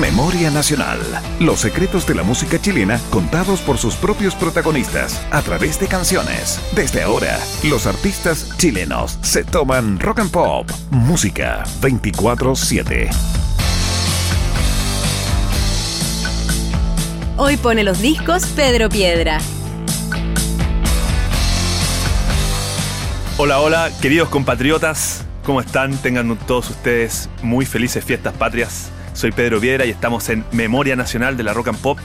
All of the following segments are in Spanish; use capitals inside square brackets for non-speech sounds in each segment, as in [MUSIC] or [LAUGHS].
Memoria Nacional. Los secretos de la música chilena contados por sus propios protagonistas a través de canciones. Desde ahora, los artistas chilenos se toman rock and pop. Música 24-7. Hoy pone los discos Pedro Piedra. Hola, hola, queridos compatriotas. ¿Cómo están? Tengan todos ustedes muy felices fiestas patrias. Soy Pedro Piedra y estamos en Memoria Nacional de la Rock and Pop.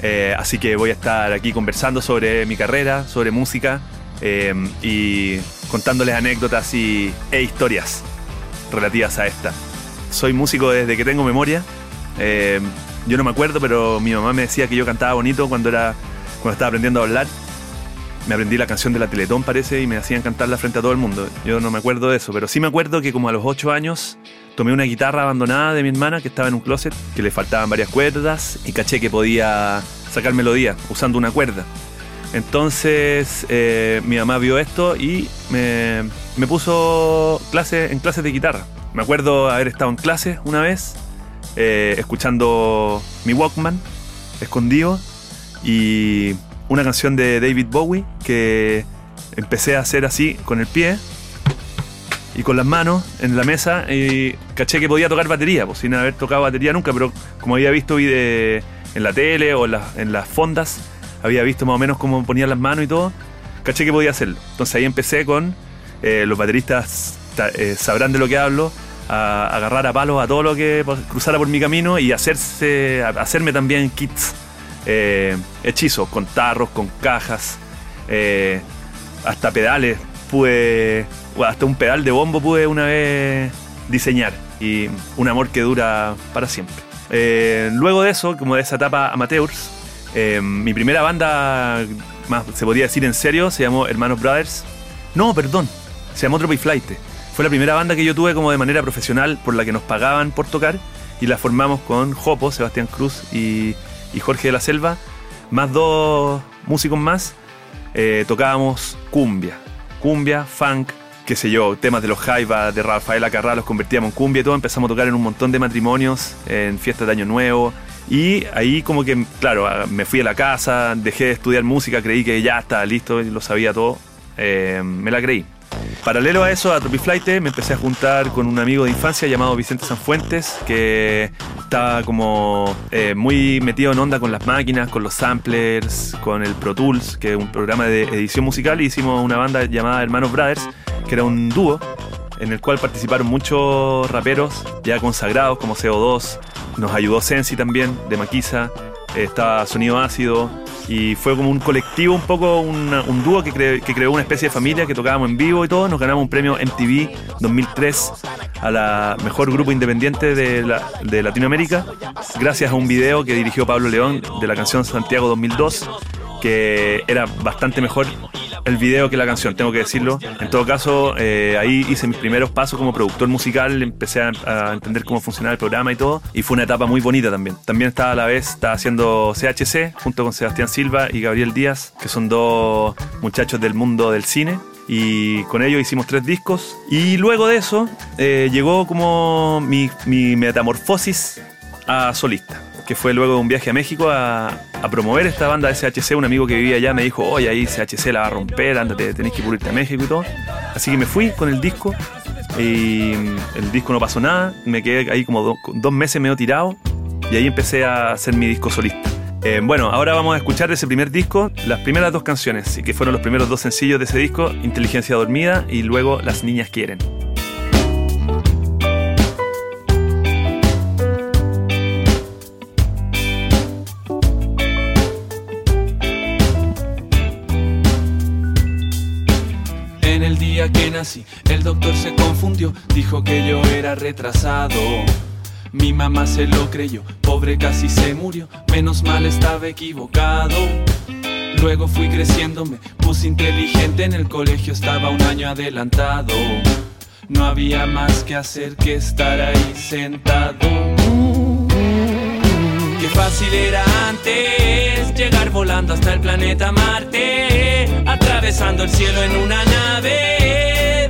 Eh, así que voy a estar aquí conversando sobre mi carrera, sobre música eh, y contándoles anécdotas y, e historias relativas a esta. Soy músico desde que tengo memoria. Eh, yo no me acuerdo, pero mi mamá me decía que yo cantaba bonito cuando, era, cuando estaba aprendiendo a hablar. Me aprendí la canción de la Teletón, parece, y me hacían cantarla frente a todo el mundo. Yo no me acuerdo de eso, pero sí me acuerdo que como a los 8 años tomé una guitarra abandonada de mi hermana que estaba en un closet, que le faltaban varias cuerdas y caché que podía sacar melodía usando una cuerda. Entonces eh, mi mamá vio esto y me, puso clase, en clases de guitarra. Me acuerdo haber estado en clase una vez, eh, escuchando mi Walkman, escondido, y una canción de David Bowie que empecé a hacer así con el pie y con las manos en la mesa y caché que podía tocar batería, pues sin haber tocado batería nunca, pero como había visto en la tele o en las fondas, había visto más o menos cómo ponían las manos y todo, caché que podía hacerlo. Entonces ahí empecé con, eh, los bateristas eh, sabrán de lo que hablo, a, agarrar a palos a todo lo que cruzara por mi camino y hacerse, hacerme también kits, eh, hechizos, con tarros, con cajas, hasta pedales pude, hasta un pedal de bombo pude una vez diseñar y un amor que dura para siempre. Eh, luego de eso, como de esa etapa amateurs, eh, mi primera banda, más se podría decir en serio, se llamó Hermanos Brothers. No, perdón, se llamó Tropi Flight. Fue la primera banda que yo tuve como de manera profesional por la que nos pagaban por tocar y la formamos con Jopo, Sebastián Cruz y, Jorge de la Selva, más dos músicos más. Eh, tocábamos cumbia, cumbia, funk, qué sé yo, temas de los Jaiba, de Rafael Acarrá, los convertíamos en cumbia y todo. Empezamos a tocar en un montón de matrimonios, en fiestas de Año Nuevo. Y ahí como que, claro, me fui a la casa, dejé de estudiar música, creí que ya estaba listo, lo sabía todo. Eh, me la creí. Paralelo a eso, a Flight, me empecé a juntar con un amigo de infancia llamado Vicente Sanfuentes, que estaba como eh, muy metido en onda con las máquinas, con los samplers, con el Pro Tools, que es un programa de edición musical, y hicimos una banda llamada Hermanos Brothers, que era un dúo en el cual participaron muchos raperos ya consagrados como CO2, nos ayudó Sensi también, de Maquisa, estaba Sonido Ácido, y fue como un colectivo, un poco un dúo que, creó una especie de familia que tocábamos en vivo y todo. Nos ganamos un premio MTV 2003 a la mejor grupo independiente de, de Latinoamérica, gracias a un video que dirigió Pablo León de la canción Santiago 2002, que era bastante mejor el video que la canción, tengo que decirlo. En todo caso, eh, ahí hice mis primeros pasos como productor musical, empecé a, entender cómo funcionaba el programa y todo, y fue una etapa muy bonita también. También estaba a la vez, estaba haciendo CHC junto con Sebastián Silva y Gabriel Díaz, que son dos muchachos del mundo del cine. Y con ellos hicimos tres discos. Y luego de eso eh, llegó como mi, mi metamorfosis a solista fue luego de un viaje a México a, promover esta banda de SHC. Un amigo que vivía allá me dijo, oye, ahí SHC la va a romper, ándate, tenés que ir a México y todo. Así que me fui con el disco y el disco no pasó nada. Me quedé ahí como dos meses medio tirado y ahí empecé a hacer mi disco solista. Eh, bueno, ahora vamos a escuchar de ese primer disco las primeras dos canciones, que fueron los primeros dos sencillos de ese disco, Inteligencia Dormida y luego Las Niñas Quieren. El doctor se confundió, dijo que yo era retrasado. Mi mamá se lo creyó, pobre casi se murió, menos mal estaba equivocado. Luego fui creciéndome, puse inteligente en el colegio, estaba un año adelantado. No había más que hacer que estar ahí sentado. Qué fácil era antes llegar volando hasta el planeta Marte, atravesando el cielo en una nave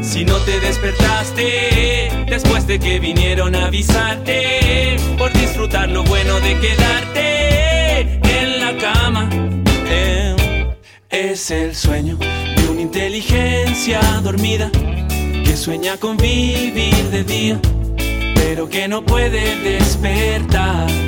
Si no te despertaste después de que vinieron a avisarte por disfrutar lo bueno de quedarte en la cama. Eh, es el sueño de una inteligencia dormida que sueña con vivir de día, pero que no puede despertar.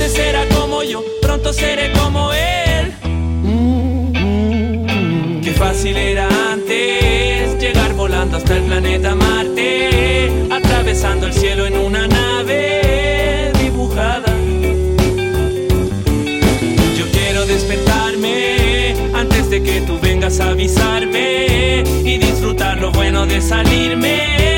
Antes era como yo, pronto seré como él. Qué fácil era antes llegar volando hasta el planeta Marte, atravesando el cielo en una nave dibujada. Yo quiero despertarme antes de que tú vengas a avisarme y disfrutar lo bueno de salirme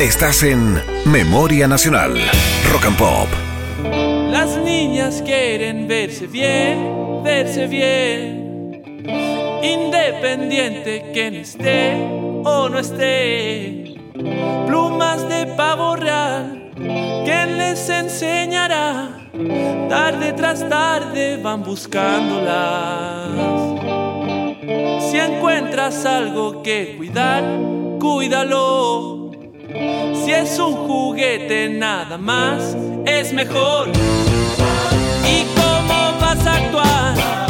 Estás en Memoria Nacional, Rock and Pop. Las niñas quieren verse bien, verse bien, independiente quien esté o no esté. Plumas de pavo real, ¿quién les enseñará? Tarde tras tarde van buscándolas. Si encuentras algo que cuidar, cuídalo si es un juguete nada más, es mejor. ¿Y cómo vas a actuar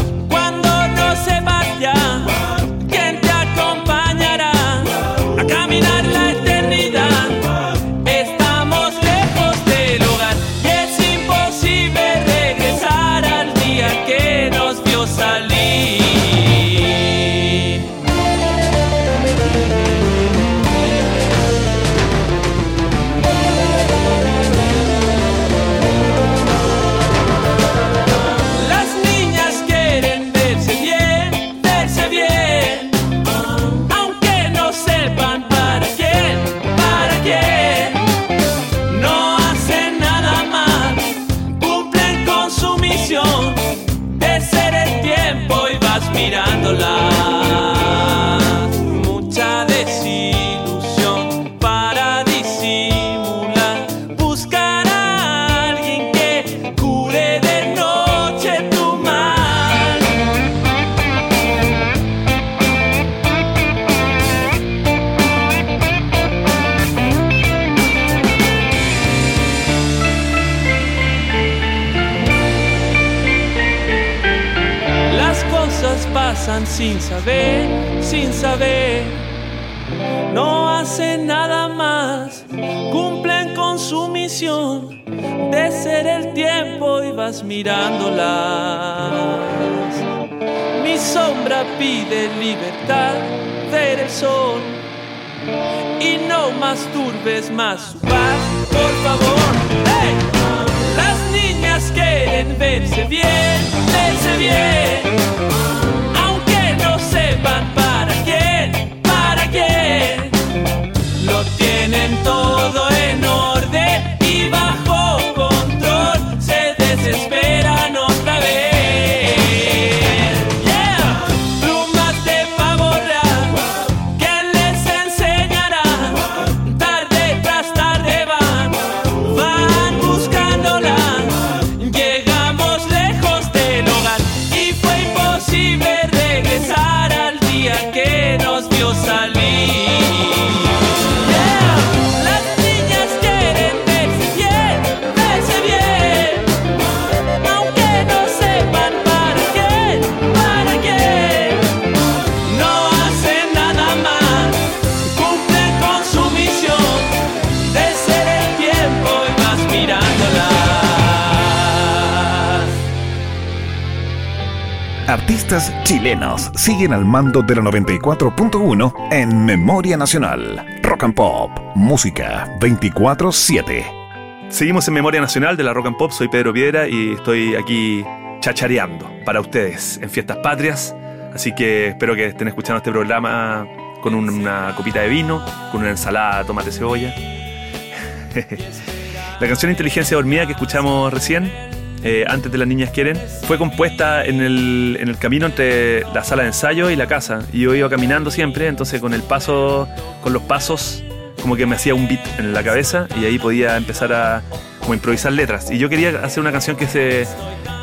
no masturbes más su paz, por favor. Las niñas quieren verse bien, verse bien, aunque no sepan para quién, para quién. Lo tienen todo en orden Artistas chilenos siguen al mando de la 94.1 en Memoria Nacional. Rock and Pop, música 24-7. Seguimos en Memoria Nacional de la Rock and Pop. Soy Pedro Piedra y estoy aquí chachareando para ustedes en Fiestas Patrias. Así que espero que estén escuchando este programa con un- una copita de vino, con una ensalada de tomate cebolla. [LAUGHS] la canción Inteligencia Dormida que escuchamos recién, eh, antes de Las Niñas Quieren, fue compuesta en el, en el camino entre la sala de ensayo y la casa. Y yo iba caminando siempre, entonces con el paso, con los pasos, como que me hacía un beat en la cabeza y ahí podía empezar a como improvisar letras. Y yo quería hacer una canción que se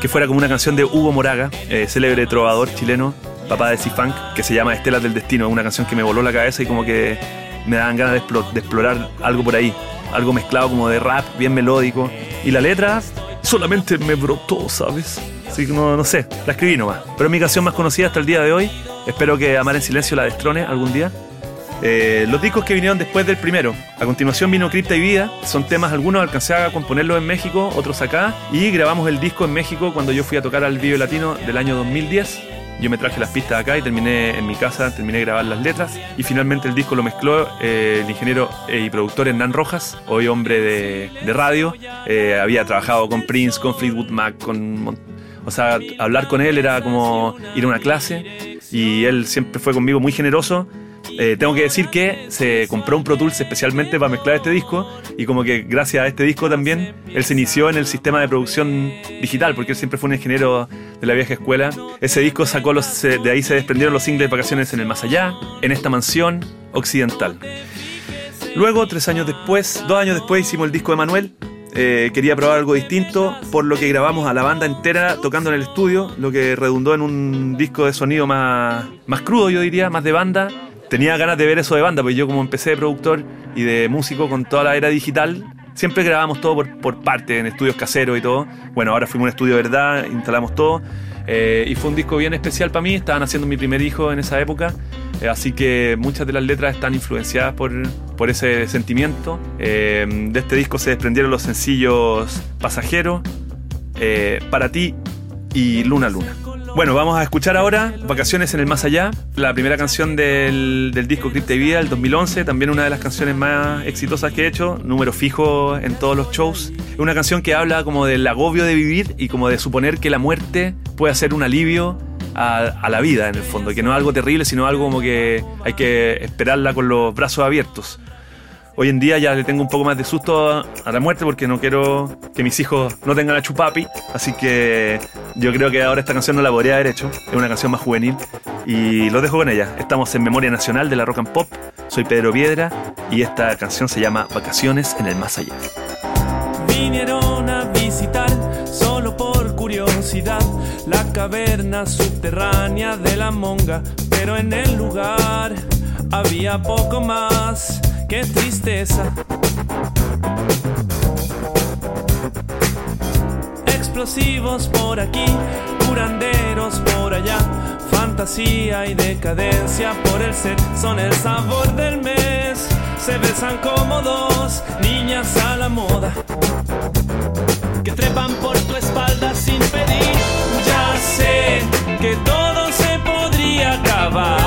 que fuera como una canción de Hugo Moraga, eh, célebre trovador chileno, papá de C-Funk, que se llama Estelas del Destino, una canción que me voló la cabeza y como que me daban ganas de, explo- de explorar algo por ahí, algo mezclado como de rap, bien melódico. Y la letra solamente me brotó, ¿sabes? Así que no, no sé, la escribí nomás. Pero es mi canción más conocida hasta el día de hoy. Espero que Amar en Silencio la destrone algún día. Eh, los discos que vinieron después del primero. A continuación vino Cripta y Vida. Son temas, algunos alcancé a componerlos en México, otros acá. Y grabamos el disco en México cuando yo fui a tocar al Vive Latino del año 2010. Yo me traje las pistas acá y terminé en mi casa, terminé grabar las letras. Y finalmente el disco lo mezcló eh, el ingeniero y productor Hernán Rojas, hoy hombre de, de radio. Eh, había trabajado con Prince, con Fleetwood Mac, con... O sea, hablar con él era como ir a una clase. Y él siempre fue conmigo muy generoso. Eh, tengo que decir que se compró un Pro Tools especialmente para mezclar este disco y como que gracias a este disco también él se inició en el sistema de producción digital porque él siempre fue un ingeniero de la vieja escuela. Ese disco sacó de ahí se desprendieron los singles de vacaciones en el más allá, en esta mansión occidental. Luego, tres años después, dos años después hicimos el disco de Manuel. Eh, quería probar algo distinto, por lo que grabamos a la banda entera tocando en el estudio, lo que redundó en un disco de sonido más, más crudo, yo diría, más de banda. Tenía ganas de ver eso de banda, pues yo como empecé de productor y de músico con toda la era digital, siempre grabamos todo por, por parte, en estudios caseros y todo. Bueno, ahora fuimos a un estudio de verdad, instalamos todo. eh, y fue un disco bien especial para mí, estaban haciendo mi primer hijo en esa época. Eh, así que muchas de las letras están influenciadas por, por ese sentimiento. Eh, de este disco se desprendieron los sencillos Pasajero, Para ti y Luna Luna. Bueno, vamos a escuchar ahora Vacaciones en el Más Allá, la primera canción del, del disco Cripta y Vida del 2011, también una de las canciones más exitosas que he hecho, número fijo en todos los shows. Es una canción que habla como del agobio de vivir y como de suponer que la muerte puede ser un alivio a, a la vida en el fondo, que no es algo terrible, sino algo como que hay que esperarla con los brazos abiertos. Hoy en día ya le tengo un poco más de susto a, la muerte porque no quiero que mis hijos no tengan a chupapi. Así que yo creo que ahora esta canción no la podría haber hecho. Es una canción más juvenil. Y lo dejo con ella. Estamos en Memoria Nacional de la Rock and Pop. Soy Pedro Piedra y esta canción se llama Vacaciones en el Más Allá. Vinieron a visitar solo por curiosidad la caverna subterránea de la monga, pero en el lugar había poco más que tristeza. Explosivos por aquí, curanderos por allá, fantasía y decadencia por el ser son el sabor del mes. Se besan como dos niñas a la moda que trepan por tu espalda sin pedir. Ya sé que todo se podría acabar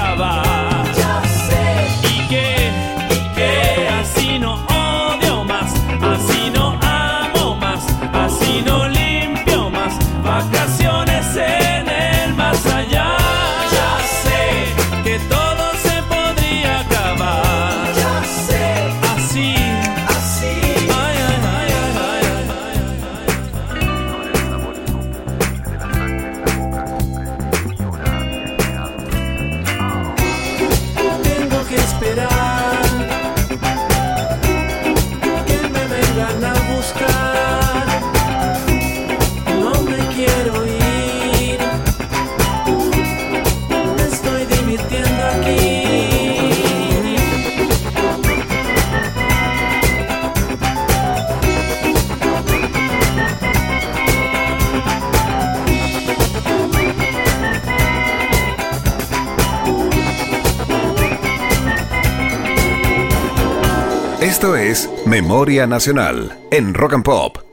acaba. Memoria Nacional en Rock and Pop.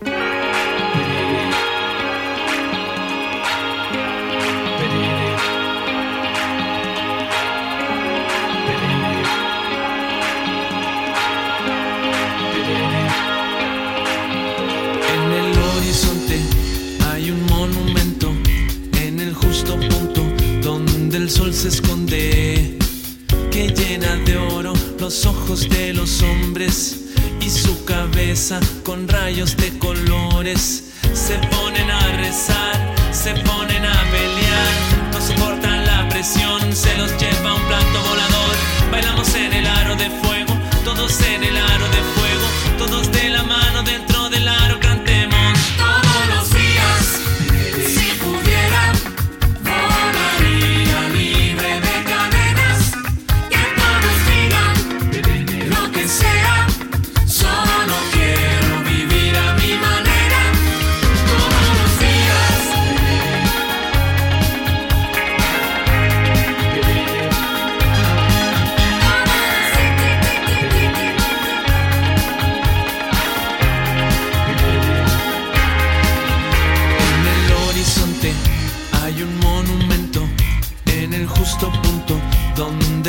rayos de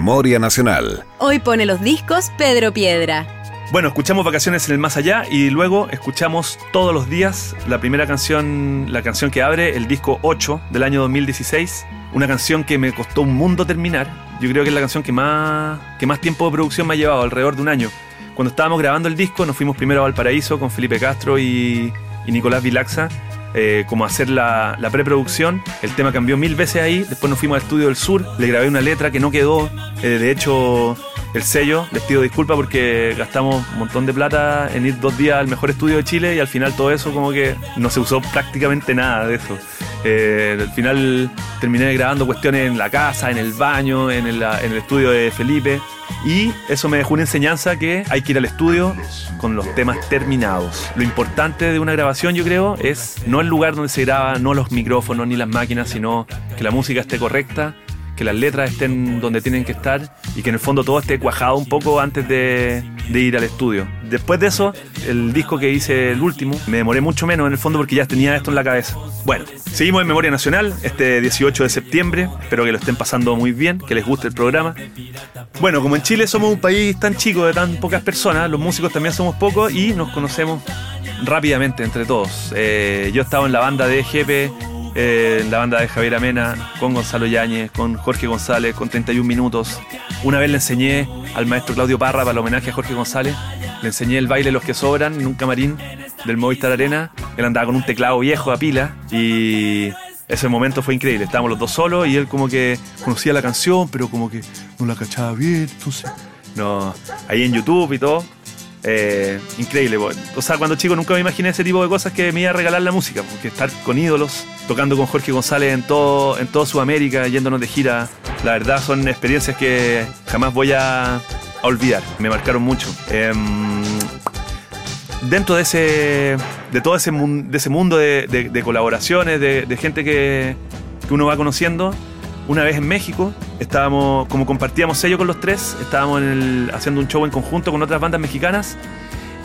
Memoria Nacional. Hoy pone los discos Pedro Piedra. Bueno, escuchamos Vacaciones en el Más Allá y luego escuchamos todos los días la primera canción, la canción que abre el disco 8 del año 2016. Una canción que me costó un mundo terminar. Yo creo que es la canción que más, que más tiempo de producción me ha llevado, alrededor de un año. Cuando estábamos grabando el disco, nos fuimos primero a Valparaíso con Felipe Castro y, y Nicolás Vilaxa eh, como hacer la, preproducción. El tema cambió mil veces ahí. Después nos fuimos al estudio del sur. Le grabé una letra que no quedó. Eh, de hecho, el sello, les pido disculpas porque gastamos un montón de plata en ir dos días al mejor estudio de Chile y al final todo eso como que no se usó prácticamente nada de eso. Eh, al final terminé grabando cuestiones en la casa, en el baño, en el, en el estudio de Felipe. Y eso me dejó una enseñanza que hay que ir al estudio con los temas terminados. Lo importante de una grabación, yo creo, es no el lugar donde se graba, no los micrófonos ni las máquinas, sino que la música esté correcta, que las letras estén donde tienen que estar y que en el fondo todo esté cuajado un poco antes de, ir al estudio. Después de eso, el disco que hice, el último, me demoré mucho menos en el fondo porque ya tenía esto en la cabeza. Bueno, seguimos en Memoria Nacional este 18 de septiembre. Espero que lo estén pasando muy bien, que les guste el programa. Bueno, como en Chile somos un país tan chico de tan pocas personas, los músicos también somos pocos y nos conocemos rápidamente entre todos. Eh, yo estaba en la banda de Jepe eh, la banda de Javier Amena, con Gonzalo Yáñez, con Jorge González, con 31 minutos. Una vez le enseñé al maestro Claudio Parra para el homenaje a Jorge González, le enseñé el baile Los que sobran en un camarín del Movistar Arena. Él andaba con un teclado viejo a pila y ese momento fue increíble. Estábamos los dos solos y él como que conocía la canción, pero como que no la cachaba bien. Entonces, no, ahí en YouTube y todo. Eh, increíble. O sea, cuando chico nunca me imaginé ese tipo de cosas que me iba a regalar la música, porque estar con ídolos, tocando con Jorge González en todo, en toda Sudamérica, yéndonos de gira, la verdad son experiencias que jamás voy a, olvidar. Me marcaron mucho. Eh, dentro de ese, de todo ese, de ese mundo de, de, colaboraciones, de, de gente que, que uno va conociendo, una vez en México, estábamos, como compartíamos sello con los tres, estábamos haciendo un show en conjunto con otras bandas mexicanas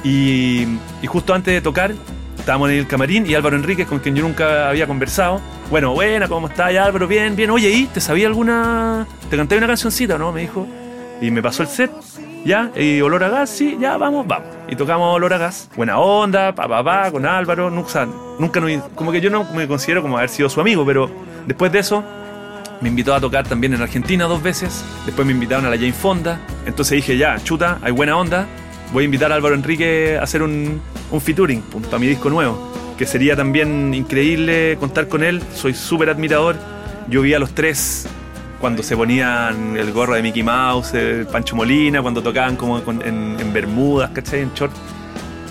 y, y, justo antes de tocar estábamos en el camarín y Álvaro Enríquez, con quien yo nunca había conversado. Bueno, buena, ¿cómo estás Álvaro? Bien, bien. Oye, ¿y te sabía alguna... ¿Te canté una cancioncita no? Me dijo. Y me pasó el set, ya, y Olor a Gas, sí, ya, vamos, vamos. Y tocamos Olor a Gas. Buena onda, pa, pa, pa, con Álvaro. Nunca, nunca, como que yo no me considero como haber sido su amigo, pero después de eso me invitó a tocar también en Argentina dos veces. Después me invitaron a la Jane Fonda. Entonces dije, ya, chuta, hay buena onda. Voy a invitar a Álvaro Enrique a hacer un, un featuring para mi disco nuevo. Que sería también increíble contar con él. Soy súper admirador. Yo vi a los tres cuando se ponían el gorro de Mickey Mouse, el Pancho Molina, cuando tocaban como en, en Bermudas, ¿cachai? En short.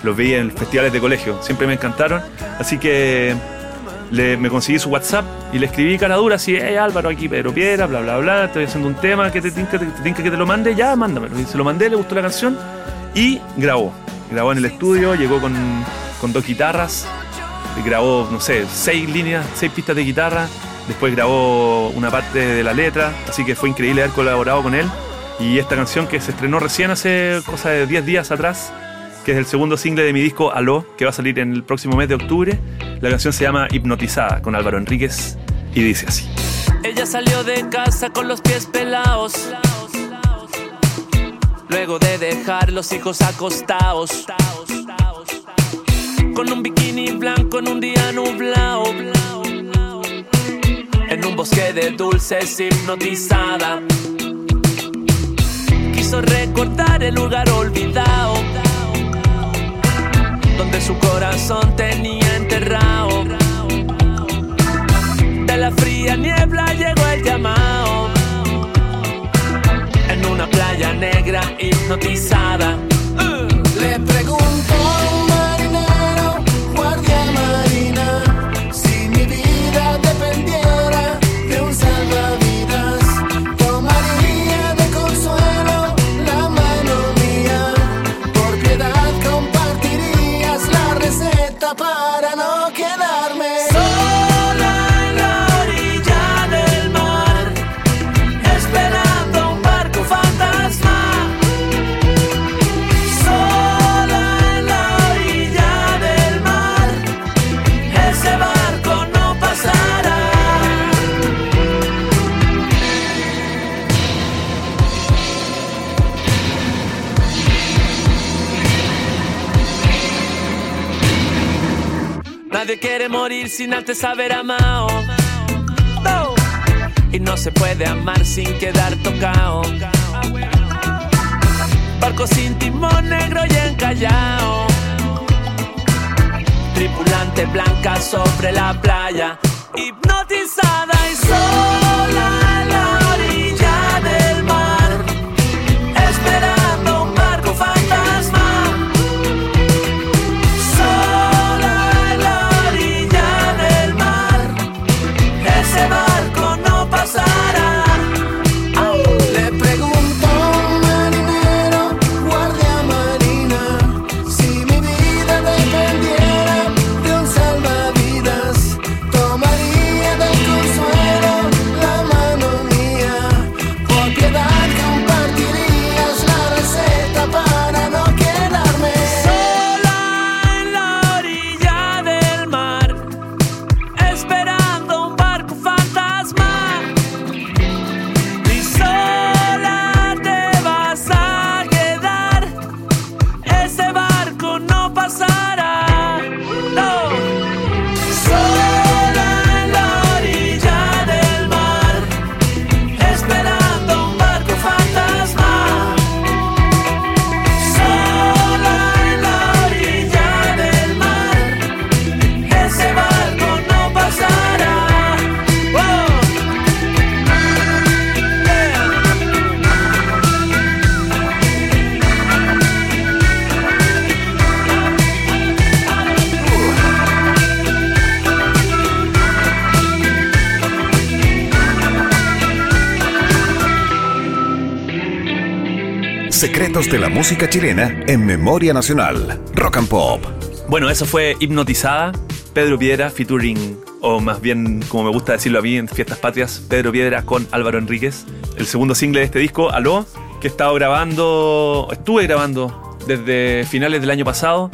Los vi en festivales de colegio. Siempre me encantaron. Así que le, me conseguí su WhatsApp y le escribí cara dura así, hey Álvaro, aquí Pedro Piedra, bla bla bla, estoy haciendo un tema, que te tinca, te, te que te lo mande, ya, mándamelo. Se lo mandé, le gustó la canción y grabó. Grabó en el estudio, llegó con, con dos guitarras, grabó, no sé, seis líneas, seis pistas de guitarra, después grabó una parte de la letra, así que fue increíble haber colaborado con él. Y esta canción que se estrenó recién hace cosa de 10 días atrás, que es el segundo single de mi disco Aló, que va a salir en el próximo mes de octubre. La canción se llama Hipnotizada con Álvaro Enríquez y dice así. Ella salió de casa con los pies pelados. Luego de dejar los hijos acostados. Con un bikini blanco en un día nublado. En un bosque de dulces hipnotizada. Quiso recordar el lugar olvidado donde su corazón tenía enterrado. De la fría niebla llegó el llamado. En una playa negra hipnotizada. Le pregunto morir sin antes haber amado. No. Y no se puede amar sin quedar tocado. Barco sin timón negro y encallado. Tripulante blanca sobre la playa. Secretos de la música chilena en Memoria Nacional. Rock and Pop. Bueno, eso fue Hipnotizada, Pedro Piedra featuring, o más bien, como me gusta decirlo a mí en Fiestas Patrias, Pedro Piedra con Álvaro Enríquez. El segundo single de este disco, Aló, que he estado grabando, estuve grabando desde finales del año pasado.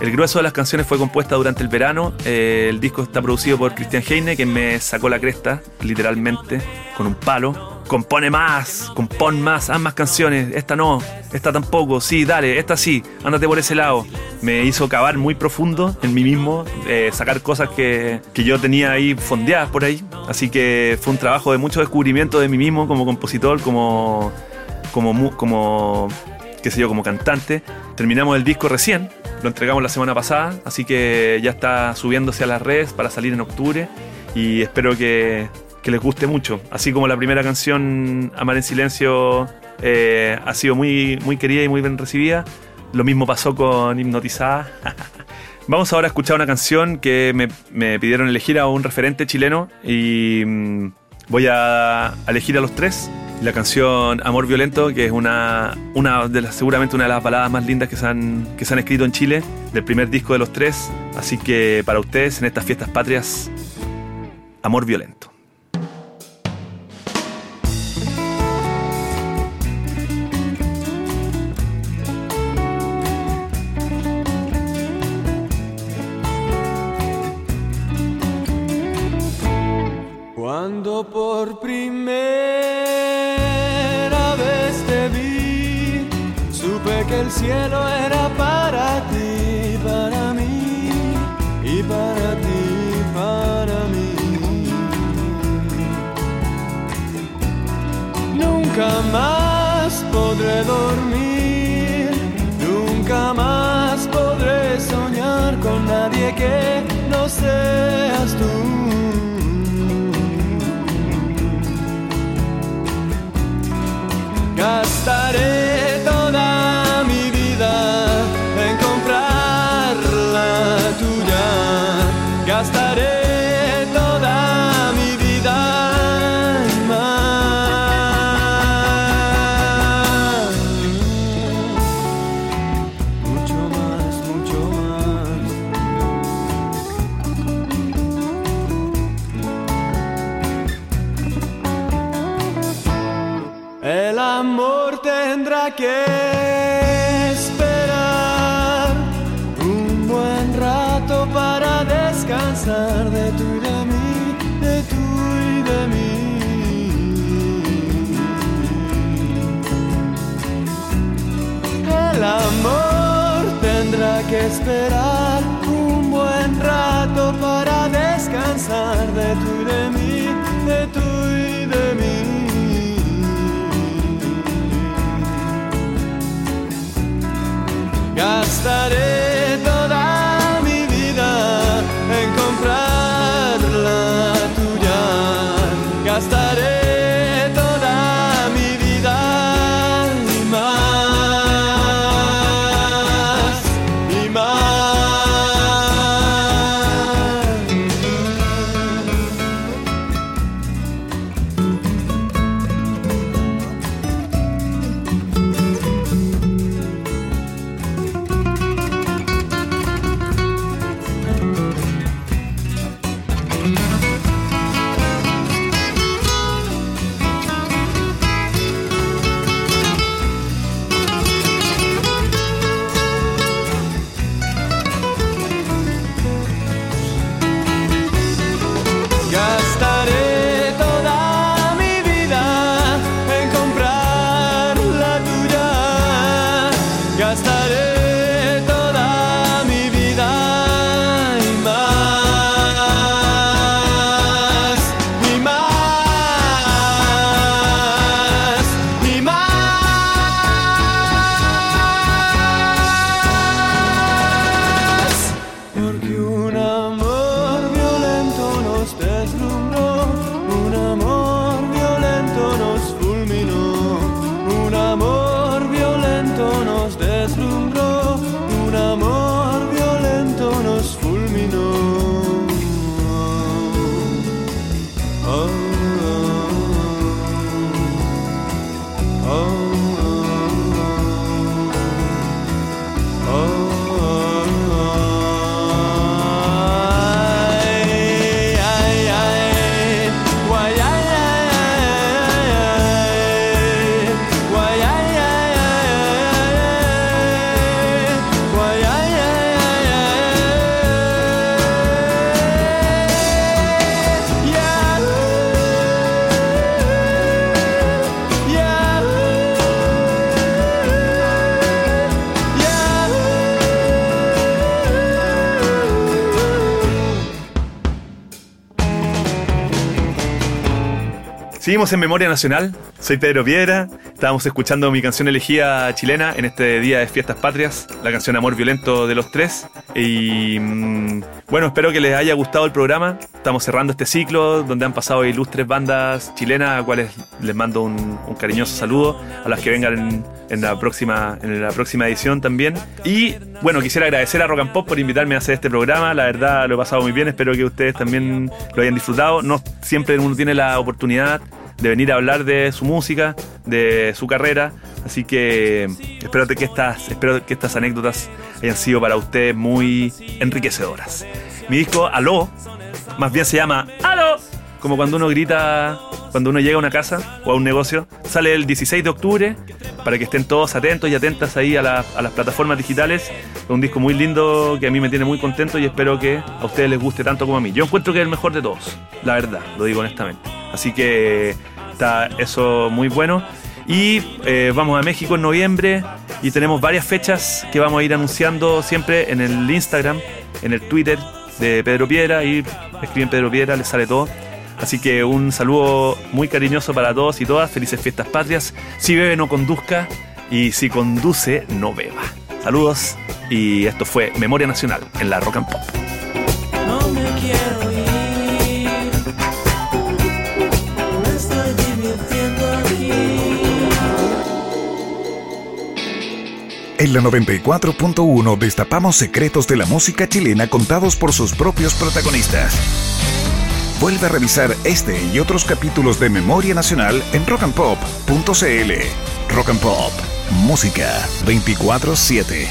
El grueso de las canciones fue compuesta durante el verano. Eh, el disco está producido por Cristian Heine, que me sacó la cresta, literalmente, con un palo. Compone más, compón más, haz más canciones. Esta no, esta tampoco. Sí, dale, esta sí, ándate por ese lado. Me hizo cavar muy profundo en mí mismo, eh, sacar cosas que, que yo tenía ahí fondeadas por ahí. Así que fue un trabajo de mucho descubrimiento de mí mismo como compositor, como, como, como qué sé yo, como cantante. Terminamos el disco recién, lo entregamos la semana pasada, así que ya está subiéndose a las redes para salir en octubre y espero que, que les guste mucho. Así como la primera canción, Amar en Silencio, eh, ha sido muy, muy querida y muy bien recibida. Lo mismo pasó con Hipnotizada. [LAUGHS] Vamos ahora a escuchar una canción que me, me pidieron elegir a un referente chileno y mm, voy a elegir a los tres. La canción Amor Violento, que es una, una de las, seguramente una de las baladas más lindas que se, han, que se han escrito en Chile, del primer disco de los tres. Así que para ustedes, en estas fiestas patrias, Amor Violento. Dormir, esperar un buen rato a descansar de tú y de mí, de tú y de mí. Gastaré Gastaré Seguimos en Memoria Nacional. Soy Pedro Piedra. Estábamos escuchando mi canción elegida chilena en este día de fiestas patrias, la canción Amor Violento de los Tres. Y mm, bueno, espero que les haya gustado el programa. Estamos cerrando este ciclo donde han pasado ilustres bandas chilenas, a cuales les mando un, cariñoso saludo, a las que vengan en, en la próxima, en la próxima edición también. Y bueno, quisiera agradecer a Rock and Pop por invitarme a hacer este programa. La verdad lo he pasado muy bien, espero que ustedes también lo hayan disfrutado. No siempre uno tiene la oportunidad de venir a hablar de su música, de su carrera. Así que espero que estas, espero que estas anécdotas hayan sido para ustedes muy enriquecedoras. Mi disco Aló, más bien se llama Aló, como cuando uno grita, cuando uno llega a una casa o a un negocio. Sale el 16 de octubre para que estén todos atentos y atentas ahí a, a las plataformas digitales. Es un disco muy lindo que a mí me tiene muy contento y espero que a ustedes les guste tanto como a mí. Yo encuentro que es el mejor de todos, la verdad, lo digo honestamente. Así que está eso muy bueno. Y eh, vamos a México en noviembre y tenemos varias fechas que vamos a ir anunciando siempre en el Instagram, en el Twitter de Pedro Piedra y escriben Pedro Piedra, les sale todo. Así que un saludo muy cariñoso para todos y todas. Felices fiestas patrias. Si bebe, no conduzca. Y si conduce, no beba. Saludos. Y esto fue Memoria Nacional en la Rock and Pop. En la 94.1 destapamos secretos de la música chilena contados por sus propios protagonistas. Vuelve a revisar este y otros capítulos de Memoria Nacional en rockandpop.cl. Rock and Pop, música 24/7.